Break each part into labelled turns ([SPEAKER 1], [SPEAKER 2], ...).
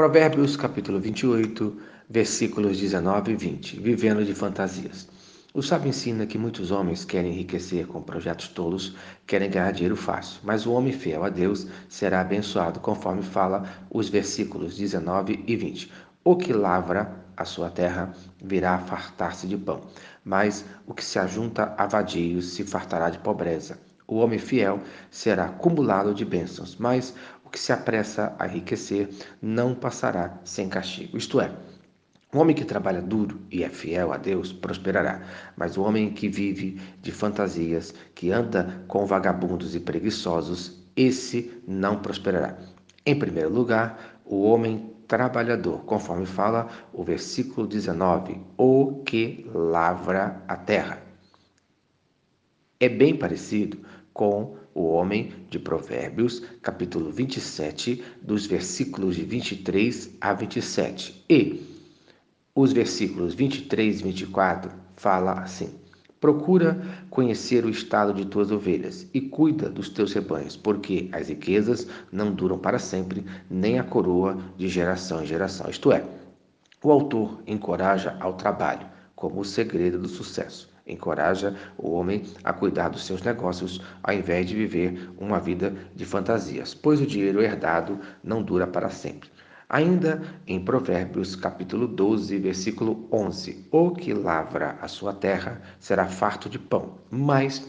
[SPEAKER 1] Provérbios capítulo 28, versículos 19 e 20. Vivendo de fantasias. O sábio ensina que muitos homens querem enriquecer com projetos tolos, querem ganhar dinheiro fácil, mas o homem fiel a Deus será abençoado, conforme fala os versículos 19 e 20. O que lavra a sua terra virá fartar-se de pão, mas o que se ajunta a vadios se fartará de pobreza. O homem fiel será acumulado de bênçãos, mas que se apressa a enriquecer não passará sem castigo. Isto é, o homem que trabalha duro e é fiel a Deus prosperará, mas o homem que vive de fantasias, que anda com vagabundos e preguiçosos, esse não prosperará. Em primeiro lugar, o homem trabalhador, conforme fala o versículo 19, o que lavra a terra. É bem parecido com o homem de Provérbios, capítulo 27, dos versículos de 23 a 27. E os versículos 23 e 24 fala assim: Procura conhecer o estado de tuas ovelhas e cuida dos teus rebanhos, porque as riquezas não duram para sempre, nem a coroa de geração em geração. Isto é, o autor encoraja ao trabalho como o segredo do sucesso encoraja o homem a cuidar dos seus negócios ao invés de viver uma vida de fantasias, pois o dinheiro herdado não dura para sempre. Ainda em Provérbios, capítulo 12, versículo 11: O que lavra a sua terra será farto de pão, mas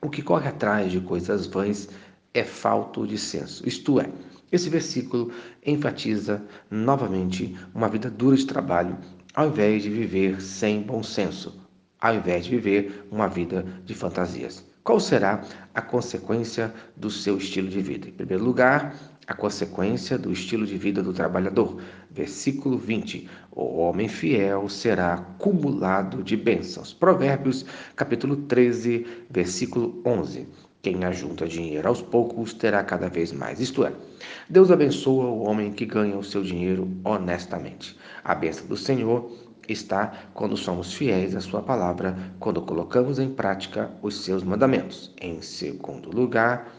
[SPEAKER 1] o que corre atrás de coisas vãs é falto de senso. Isto é, esse versículo enfatiza novamente uma vida dura de trabalho, ao invés de viver sem bom senso, ao invés de viver uma vida de fantasias. Qual será a consequência do seu estilo de vida? Em primeiro lugar, a consequência do estilo de vida do trabalhador. Versículo 20: O homem fiel será acumulado de bênçãos. Provérbios, capítulo 13, versículo 11. Quem ajunta dinheiro aos poucos terá cada vez mais. Isto é, Deus abençoa o homem que ganha o seu dinheiro honestamente. A bênção do Senhor está quando somos fiéis à Sua palavra, quando colocamos em prática os seus mandamentos. Em segundo lugar,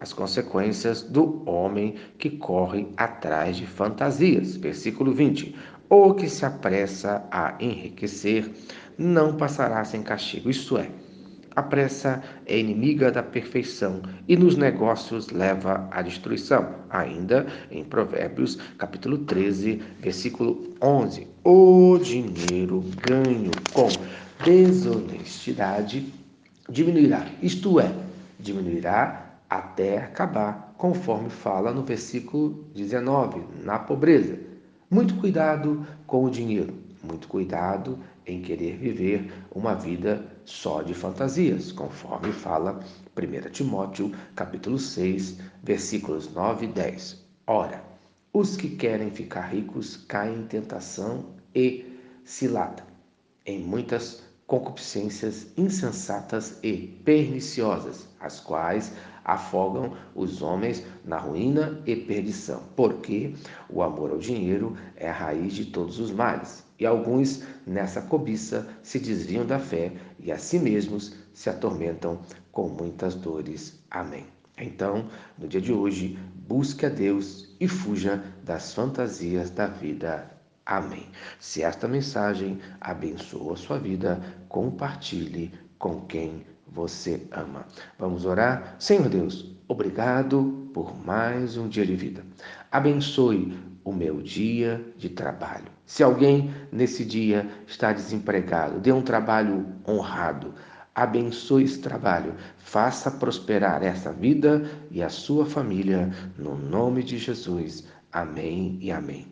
[SPEAKER 1] as consequências do homem que corre atrás de fantasias. Versículo 20. O que se apressa a enriquecer não passará sem castigo, isto é, a pressa é inimiga da perfeição e nos negócios leva à destruição. Ainda em Provérbios, capítulo 13, versículo 11. O dinheiro ganho com desonestidade diminuirá, isto é, diminuirá até acabar, conforme fala no versículo 19, na pobreza. Muito cuidado com o dinheiro, muito cuidado em querer viver uma vida só de fantasias, conforme fala 1 Timóteo, capítulo 6, versículos 9 e 10. Ora, os que querem ficar ricos caem em tentação e cilada, em muitas concupiscências insensatas e perniciosas, as quais afogam os homens na ruína e perdição, porque o amor ao dinheiro é a raiz de todos os males. E alguns, nessa cobiça, se desviam da fé e a si mesmos se atormentam com muitas dores. Amém. Então, no dia de hoje, busque a Deus e fuja das fantasias da vida. Amém. Se esta mensagem abençoa a sua vida, compartilhe com quem você ama. Vamos orar? Senhor Deus, obrigado por mais um dia de vida. Abençoe o meu dia de trabalho. Se alguém nesse dia está desempregado, dê um trabalho honrado. Abençoe esse trabalho, faça prosperar essa vida e a sua família, no nome de Jesus. Amém e amém.